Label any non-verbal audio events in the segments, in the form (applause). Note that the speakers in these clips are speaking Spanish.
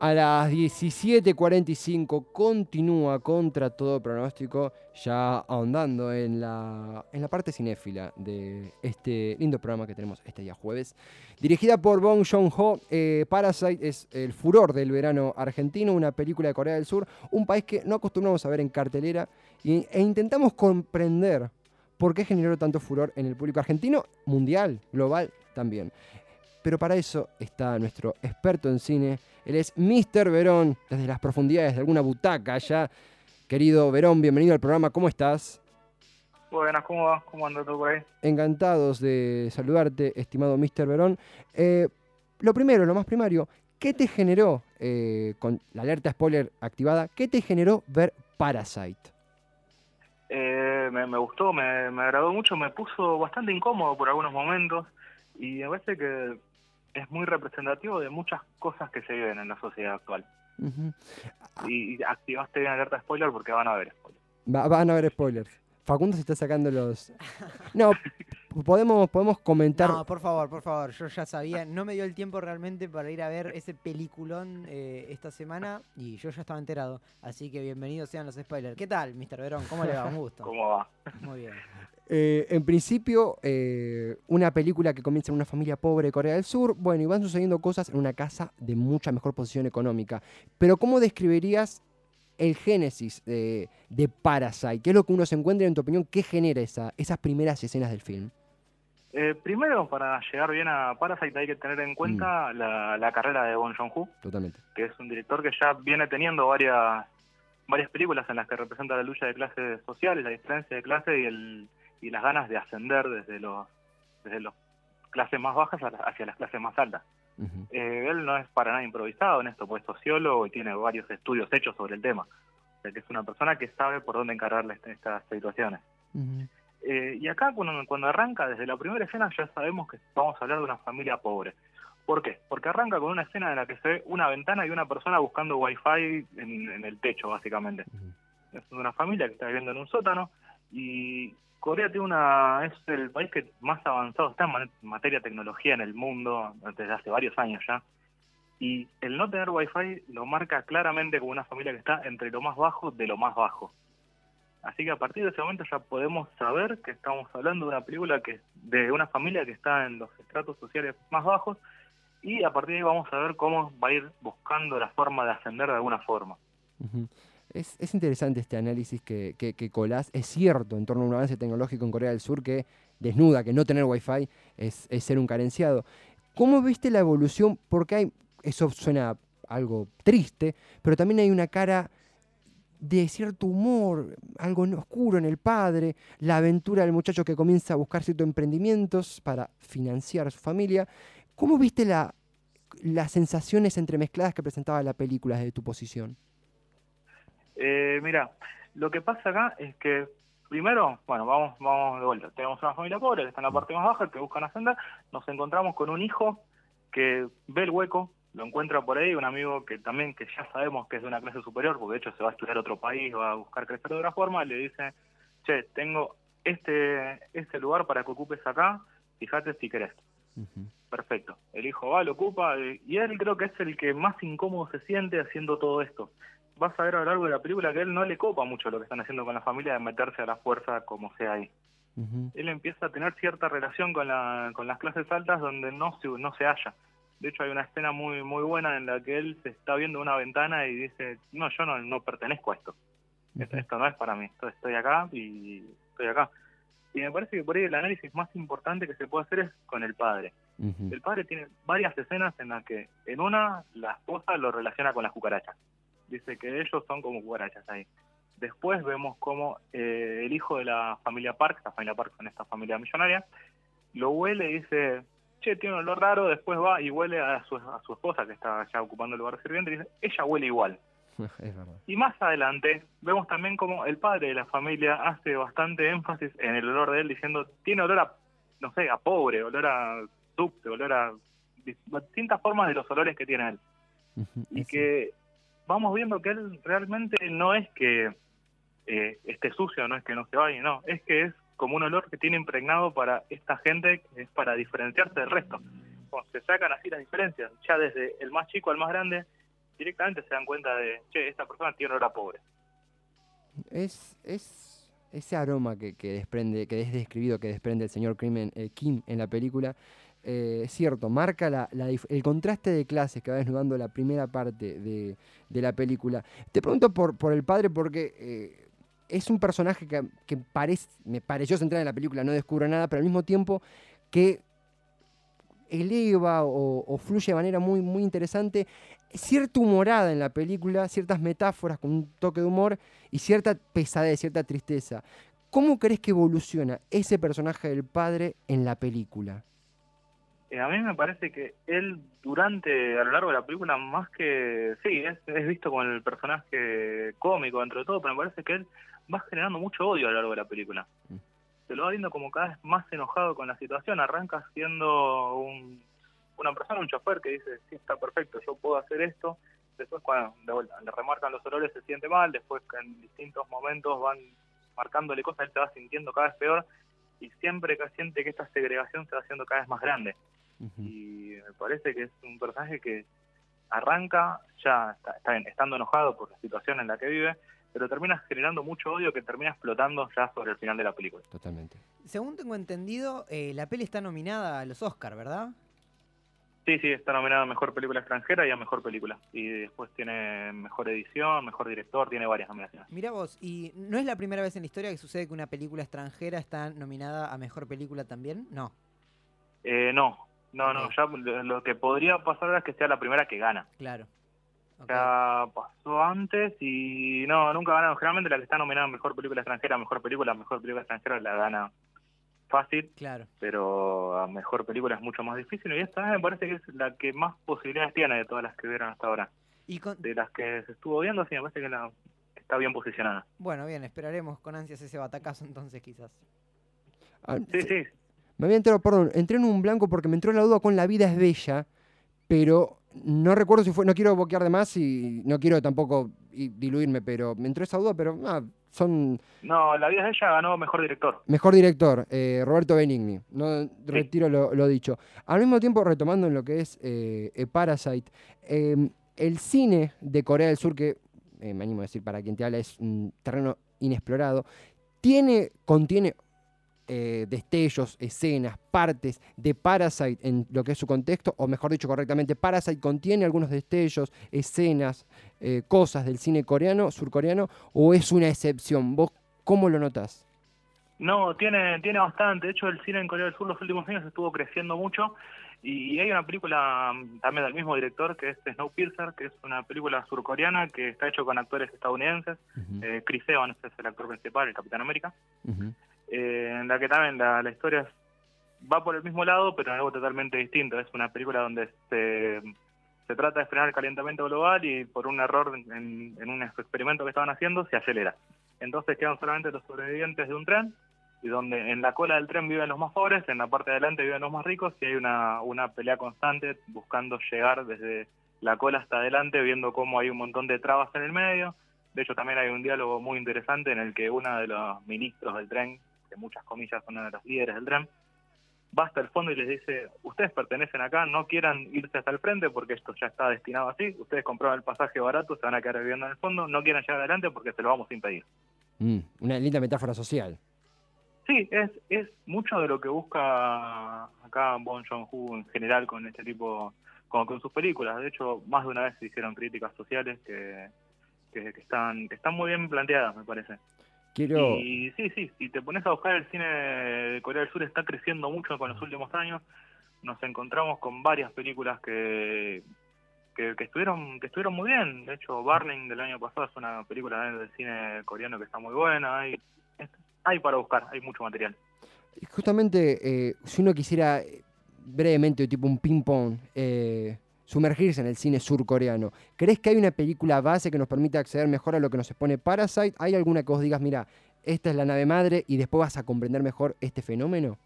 A las 17.45 continúa contra todo pronóstico, ya ahondando en la, en la parte cinéfila de este lindo programa que tenemos este día jueves. Dirigida por Bong Joon-ho, eh, Parasite es el furor del verano argentino, una película de Corea del Sur, un país que no acostumbramos a ver en cartelera e intentamos comprender por qué generó tanto furor en el público argentino, mundial, global también. Pero para eso está nuestro experto en cine, él es Mr. Verón, desde las profundidades de alguna butaca allá. Querido Verón, bienvenido al programa, ¿cómo estás? Buenas, ¿cómo va? ¿Cómo andas tú por ahí? Encantados de saludarte, estimado Mr. Verón. Eh, lo primero, lo más primario, ¿qué te generó, eh, con la alerta spoiler activada, qué te generó ver Parasite? Eh, me, gustó, me, me agradó mucho, me puso bastante incómodo por algunos momentos y me parece que es muy representativo de muchas cosas que se viven en la sociedad actual. y, activaste bien alerta spoiler porque van a haber spoilers. van a haber spoilers. Facundo se está sacando los... No, (laughs) podemos, podemos comentar... No, por favor, por favor. Yo ya sabía, no me dio el tiempo realmente para ir a ver ese peliculón eh, esta semana y yo ya estaba enterado. Así que bienvenidos sean los spoilers. ¿Qué tal, Mr. Verón? ¿Cómo le va? Un gusto. ¿Cómo va? Muy bien. Eh, en principio, eh, una película que comienza en una familia pobre de Corea del Sur, bueno, y van sucediendo cosas en una casa de mucha mejor posición económica. Pero ¿cómo describirías el génesis de, Parasite? ¿Qué es lo que uno se encuentra, en tu opinión, qué genera esa, esas primeras escenas del film? Eh, primero, para llegar bien a Parasite hay que tener en cuenta mm. la, carrera de Bon Joon-ho, Totalmente. que es un director que ya viene teniendo varias varias películas en las que representa la lucha de clases sociales, la diferencia de clase y el y las ganas de ascender desde los desde los clases más bajas hacia las clases más altas. Eh, él no es para nada improvisado en esto, pues es sociólogo y tiene varios estudios hechos sobre el tema. O sea, que es una persona que sabe por dónde encararle estas situaciones. Eh, y acá cuando, cuando arranca, desde la primera escena ya sabemos que vamos a hablar de una familia pobre. ¿Por qué? Porque arranca con una escena en la que se ve una ventana y una persona buscando wifi en, en el techo, básicamente. Es una familia que está viviendo en un sótano y Corea tiene una, es el país que más avanzado está en materia de tecnología en el mundo desde hace varios años ya. Y el no tener wifi lo marca claramente como una familia que está entre lo más bajo de lo más bajo. Así que a partir de ese momento ya podemos saber que estamos hablando de una película que de una familia que está en los estratos sociales más bajos y a partir de ahí vamos a ver cómo va a ir buscando la forma de ascender de alguna forma. Es, interesante este análisis que, que, colás. Es cierto en torno a un avance tecnológico en Corea del Sur que desnuda que no tener wifi es, es ser un carenciado. ¿Cómo viste la evolución? Porque hay, eso suena algo triste, pero también hay una cara de cierto humor, algo oscuro en el padre, la aventura del muchacho que comienza a buscar ciertos emprendimientos para financiar a su familia. ¿Cómo viste la, las sensaciones entremezcladas que presentaba la película desde tu posición? Eh, mira, lo que pasa acá es que primero, bueno, vamos, vamos de vuelta. Tenemos una familia pobre que está en la parte más baja, que buscan ascender. Nos encontramos con un hijo que ve el hueco, lo encuentra por ahí, un amigo que también, que ya sabemos que es de una clase superior, porque de hecho se va a estudiar a otro país, va a buscar crecer de otra forma, le dice, che, tengo este, este lugar para que ocupes acá, fíjate si querés. Perfecto. El hijo va, lo ocupa, y él creo que es el que más incómodo se siente haciendo todo esto vas a ver a lo largo de la película que él no le copa mucho lo que están haciendo con la familia de meterse a la fuerza como sea ahí. Él empieza a tener cierta relación con, la, con las clases altas donde no se, no se halla. De hecho, hay una escena muy muy buena en la que él se está viendo una ventana y dice, no, yo no, no pertenezco a esto. esto. no es para mí, esto, estoy acá y estoy acá. Y me parece que por ahí el análisis más importante que se puede hacer es con el padre. El padre tiene varias escenas en las que en una la esposa lo relaciona con las cucarachas dice que ellos son como cucarachas ahí. Después vemos como eh, el hijo de la familia Park, la familia Park son esta familia millonaria, lo huele y dice, che, tiene un olor raro, después va y huele a su, a su esposa que está ya ocupando el lugar de sirviente y dice, ella huele igual. (laughs) Y más adelante vemos también como el padre de la familia hace bastante énfasis en el olor de él diciendo, tiene olor a, no sé, a pobre, olor a subte, olor a distintas formas de los olores que tiene él. y que vamos viendo que él realmente no es que eh, esté sucio, no es que no se vaya, no, es que es como un olor que tiene impregnado para esta gente, que es para diferenciarse del resto. se sacan así las diferencias, ya desde el más chico al más grande, directamente se dan cuenta de, che, esta persona tiene hora pobre. Es, es ese aroma que, que desprende, que es describido, que desprende el señor Kim en, eh, Kim en la película, eh, cierto, marca el contraste de clases que va desnudando la primera parte de, la película. Te pregunto por, el padre porque eh, es un personaje que, que parece, me pareció central en la película, no descubro nada, pero al mismo tiempo que eleva o, o fluye de manera muy, muy interesante cierta humorada en la película, ciertas metáforas con un toque de humor y cierta pesadez, cierta tristeza. ¿Cómo crees que evoluciona ese personaje del padre en la película? Eh, a mí me parece que él durante, a lo largo de la película, más que, sí, es, es visto como el personaje cómico dentro de todo, pero me parece que él va generando mucho odio a lo largo de la película. Mm. Se lo va viendo como cada vez más enojado con la situación, arranca siendo un, una persona, un chofer que dice, sí, está perfecto, yo puedo hacer esto, después cuando de vuelta, le remarcan los olores se siente mal, después en distintos momentos van marcándole cosas, él se va sintiendo cada vez peor y siempre que siente que esta segregación se va haciendo cada vez más grande Y me parece que es un personaje que arranca ya está, está estando enojado por la situación en la que vive, pero termina generando mucho odio que termina explotando ya sobre el final de la película. Totalmente. Según tengo entendido, eh, la peli está nominada a los Oscar, ¿verdad? Sí, sí, está nominada a Mejor Película Extranjera y a Mejor Película. Y después tiene Mejor Edición, Mejor Director, tiene varias nominaciones. Mira vos, ¿y no es la primera vez en la historia que sucede que una película extranjera está nominada a mejor película también? No. Eh, no, no, no, Ok. ya lo- que podría pasar ahora es que sea la primera que gana. Claro. Ok, Ya pasó antes y no, nunca ganaron. Generalmente la que está nominada Mejor Película Extranjera, Mejor Película, Mejor Película Extranjera la gana fácil. Claro. pero a mejor película es mucho más difícil y esta me parece que es la que más posibilidades tiene de todas las que vieron hasta ahora. Y con... De las que se estuvo viendo, sí, me parece que la está bien posicionada. Bueno, bien, esperaremos con ansias ese batacazo entonces quizás. Ah, Sí, sí, Me había entrado, perdón, entré en un blanco porque me entró la duda con La vida es bella, pero no recuerdo si fue, no quiero boquear de más y no quiero tampoco diluirme, pero me entró esa duda, pero ah, son no, La vida de ella ganó mejor director. mejor director, eh, Roberto Benigni, no retiro lo, lo dicho. Al mismo tiempo, retomando en lo que es eh, eh, Parasite, eh, el cine de Corea del Sur, que me animo a decir para quien te habla, es un terreno inexplorado, tiene, contiene eh, destellos, escenas, partes de Parasite en lo que es su contexto, o mejor dicho correctamente, Parasite contiene algunos destellos, escenas, eh, cosas del cine coreano, surcoreano, o es una excepción. ¿Vos cómo lo notás? No, tiene tiene bastante. De hecho, el cine en Corea del Sur los últimos años estuvo creciendo mucho. Y hay una película mm, también del mismo director, que es Snowpiercer, que es una película surcoreana que está hecho con actores estadounidenses. Eh, Chris Evans es el actor principal, el Capitán América. Eh, en la que también la, historia va por el mismo lado, pero en algo totalmente distinto. Es una película donde se, trata de frenar el calentamiento global y por un error en, en un experimento que estaban haciendo se acelera. Entonces quedan solamente los sobrevivientes de un tren y donde en la cola del tren viven los más pobres, en la parte de adelante viven los más ricos y hay una, una pelea constante buscando llegar desde la cola hasta adelante, viendo cómo hay un montón de trabas en el medio. De hecho, también hay un diálogo muy interesante en el que uno de los ministros del tren, que muchas comillas son uno de los líderes del tren, va hasta el fondo y les dice, ustedes pertenecen acá, no quieran irse hasta el frente porque esto ya está destinado así, ustedes compraron el pasaje barato, se van a quedar viviendo en el fondo, no quieran llegar adelante porque se lo vamos a impedir. Mm, una linda metáfora social. Sí, es, es mucho de lo que busca acá Bon Joon-ho en general con este tipo, con, con sus películas. De hecho, más de una vez se hicieron críticas sociales que, que, que están, que están muy bien planteadas, me parece. Quiero. Y sí, sí, si te pones a buscar el cine de Corea del Sur está creciendo mucho con los últimos años. Nos encontramos con varias películas que, que, que estuvieron que estuvieron muy bien. De hecho, Burning del año pasado es una película del cine coreano que está muy buena. Hay, hay para buscar, hay mucho material. Justamente, eh, si uno quisiera brevemente, tipo un ping-pong, eh, sumergirse en el cine surcoreano, ¿crees que hay una película base que nos permita acceder mejor a lo que nos expone Parasite? ¿Hay alguna que vos digas, mira, esta es la nave madre y después vas a comprender mejor este fenómeno?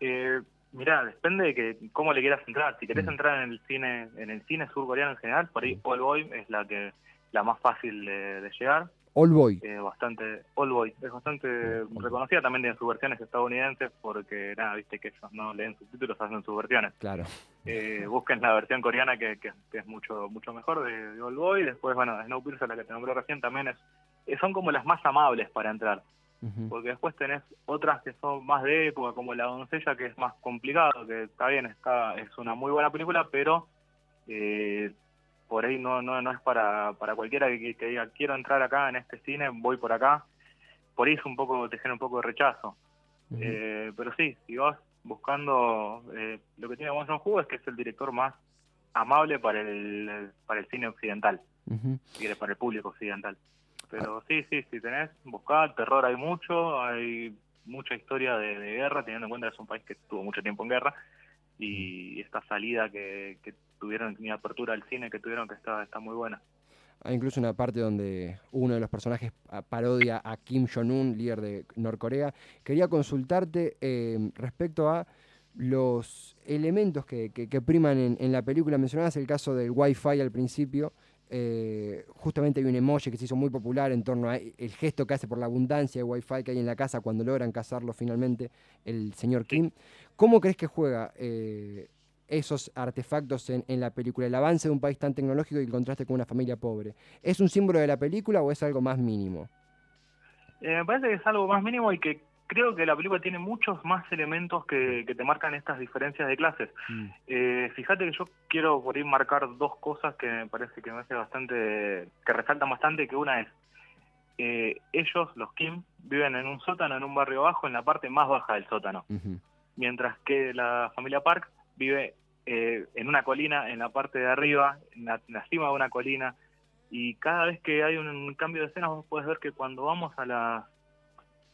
Eh, mirá, depende de que cómo le quieras entrar. Si querés Mm. entrar en el cine en el cine surcoreano en general, por ahí Mm. Paul Boy es la que la más fácil de, de llegar. All Boy. Es bastante, All Boy, es bastante reconocida también tiene sus versiones estadounidenses porque, nada, viste que ellos no leen subtítulos, hacen sus versiones. Claro. Eh, busquen la versión coreana que, que, que es mucho mucho mejor de, de All Boy. Después, bueno, Snowpiercer, la que te nombré recién, también es, eh, son como las más amables para entrar. Porque después tenés otras que son más de época, como La Doncella, que es más complicado, que está bien, está es una muy buena película, pero eh, por ahí no no no es para, para cualquiera que, que diga, quiero entrar acá en este cine, voy por acá. Por ahí es un poco, te genera un poco de rechazo. Eh, pero sí, si vas buscando, eh, lo que tiene Bong Joon-ho es que es el director más amable para el, para el cine occidental, quieres, para el público occidental. Pero sí, sí, si tenés, buscar terror hay mucho, hay mucha historia de, de guerra, teniendo en cuenta que es un país que estuvo mucho tiempo en guerra, y esta salida que, que tuvieron, mi apertura al cine que tuvieron que está, está muy buena. Hay incluso una parte donde uno de los personajes parodia a Kim Jong-un, líder de Norcorea. Quería consultarte eh, respecto a los elementos que, que- que priman en, en la película. Mencionabas el caso del Wi-Fi al principio. Eh, justamente hay un emoji que se hizo muy popular en torno a el gesto que hace por la abundancia de Wi-Fi que hay en la casa cuando logran cazarlo finalmente el señor Kim. ¿Cómo crees que juega eh, esos artefactos en, en la película? El avance de un país tan tecnológico y el contraste con una familia pobre. ¿Es un símbolo de la película o es algo más mínimo? Eh, me parece que es algo más mínimo y que creo que la película tiene muchos más elementos que, que te marcan estas diferencias de clases. Eh, fíjate que yo quiero por ahí marcar dos cosas que me parece que me hace bastante, que resaltan bastante, que una es, eh, ellos, los Kim, viven en un sótano, en un barrio bajo, en la parte más baja del sótano, mientras que la familia Park vive eh, en una colina, en la parte de arriba, en la, en la cima de una colina, y cada vez que hay un cambio de escena vos podés ver que cuando vamos a la,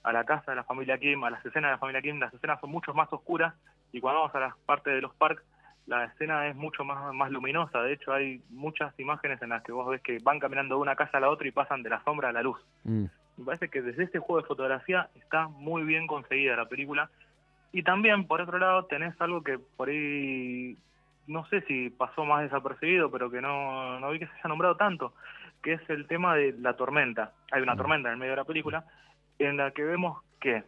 a la casa de la familia Kim, a las escenas de la familia Kim, las escenas son mucho más oscuras, y cuando vamos a las partes de los parks, la escena es mucho más, más luminosa. De hecho, hay muchas imágenes en las que vos ves que van caminando de una casa a la otra y pasan de la sombra a la luz. Mm. Me parece que desde este juego de fotografía está muy bien conseguida la película. Y también, por otro lado, tenés algo que por ahí, no sé si pasó más desapercibido, pero que no, no vi que se haya nombrado tanto, que es el tema de la tormenta. Hay una tormenta en el medio de la película, en la que vemos que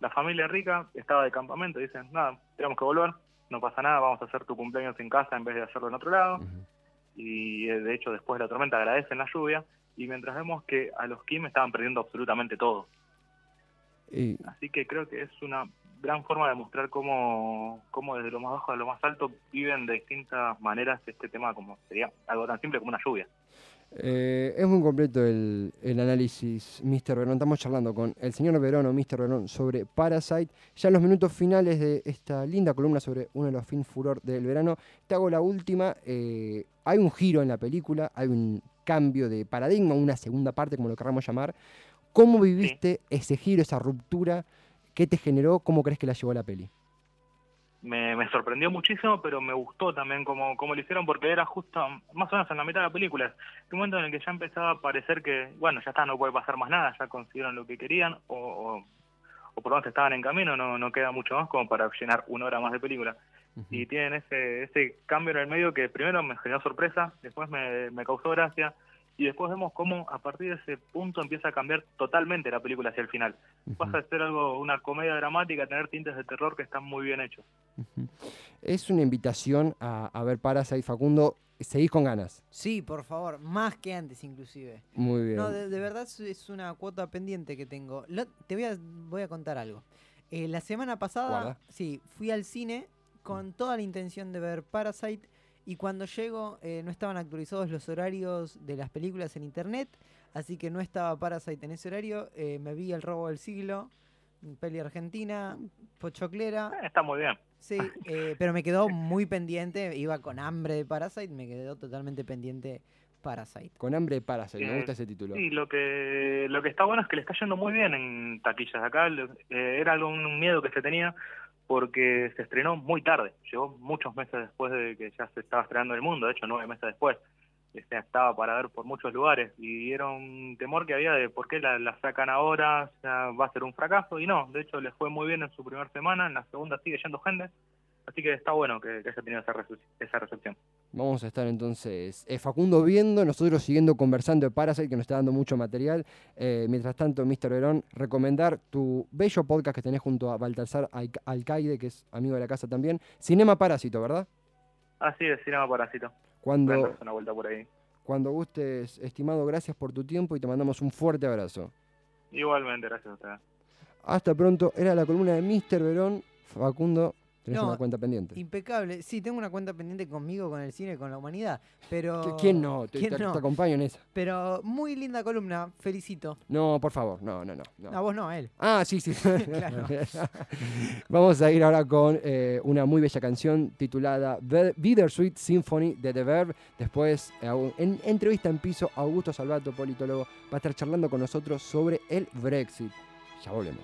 la familia rica estaba de campamento, dicen, nada, tenemos que volver, no pasa nada, vamos a hacer tu cumpleaños en casa en vez de hacerlo en otro lado y eh, de hecho después de la tormenta agradecen la lluvia y mientras vemos que a los Kim estaban perdiendo absolutamente todo. Y- Así que creo que es una gran forma de mostrar cómo, cómo desde lo más bajo a lo más alto viven de distintas maneras este tema como sería algo tan simple como una lluvia. Eh, es muy completo el, el análisis, Mr. Verón. Estamos charlando con el señor Verón o Mr. Verón sobre Parasite. Ya en los minutos finales de esta linda columna sobre uno de los film furor del verano, te hago la última. Eh, hay un giro en la película, hay un cambio de paradigma, una segunda parte, como lo queramos llamar. ¿Cómo viviste ese giro, esa ruptura? ¿Qué te generó? ¿Cómo crees que la llevó la peli? Me, me sorprendió muchísimo, pero me gustó también cómo, cómo lo hicieron porque era justo más o menos en la mitad de la película. Un momento en el que ya empezaba a parecer que, bueno, ya está, no puede pasar más nada, ya consiguieron lo que querían o, o, o por lo menos estaban en camino, no, no queda mucho más como para llenar una hora más de película. Y tienen ese, ese cambio en el medio que primero me generó sorpresa, después me, me causó gracia, y después vemos cómo a partir de ese punto empieza a cambiar totalmente la película hacia el final. Ujú. Pasa de ser algo, una comedia dramática, a tener tintes de terror que están muy bien hechos. Es una invitación a, a ver Parasite, Facundo. Seguís con ganas. Sí, por favor, más que antes inclusive. Muy bien. No, de, de verdad es- es una cuota pendiente que tengo. Lo- te voy a, voy a contar algo. Eh, la semana pasada, Guarda. sí, fui al cine con toda la intención de ver Parasite y cuando llego eh, no estaban actualizados los horarios de las películas en internet, así que no estaba Parasite en ese horario. eh, me vi El robo del siglo, peli argentina, pochoclera. Eh, está muy bien. Sí, (laughs) eh, pero me quedó muy pendiente, iba con hambre de Parasite, me quedó totalmente pendiente Parasite. Con hambre de Parasite, me gusta ese título. Sí, lo que lo que está bueno es que le está yendo muy bien en taquillas. Acá eh, era algo, un miedo que se tenía porque se estrenó muy tarde. Llegó muchos meses después de que ya se estaba estrenando en el mundo, de hecho nueve meses después. Este, estaba para ver por muchos lugares y era un temor que había de por qué la, la sacan ahora, ya va a ser un fracaso y no, de hecho les fue muy bien en su primera semana, en la segunda sigue yendo gente Así que está bueno que, que haya tenido esa, esa recepción. Vamos a estar entonces eh, Facundo viendo, nosotros siguiendo conversando de Parasite, que nos está dando mucho material. Eh, mientras tanto, Mr. Verón, recomendar tu bello podcast que tenés junto a Baltasar Alca- Alcaide, que es amigo de la casa también. Cinema Parásito, ¿verdad? Así es, Cinema Parásito. Cuando, una vuelta por ahí. cuando gustes, estimado, gracias por tu tiempo y te mandamos un fuerte abrazo. Igualmente, gracias a ustedes. Hasta pronto. Era la columna de Mr. Verón. Facundo, tenés No, una cuenta pendiente. Impecable. Sí, tengo una cuenta pendiente conmigo, con el cine, con la humanidad. Pero. ¿Qui- ¿Quién no? ¿Quién te- no? te acompaño en esa. Pero muy linda columna. Felicito. No, por favor. No, no, no. no. A vos no, a él. Ah, sí, sí. (laughs) Claro. (laughs) Vamos a ir ahora con eh, una muy bella canción titulada Bittersweet Symphony de The Verb. Después, eh, en entrevista en piso, Augusto Salvato, politólogo, va a estar charlando con nosotros sobre el Brexit. Ya volvemos.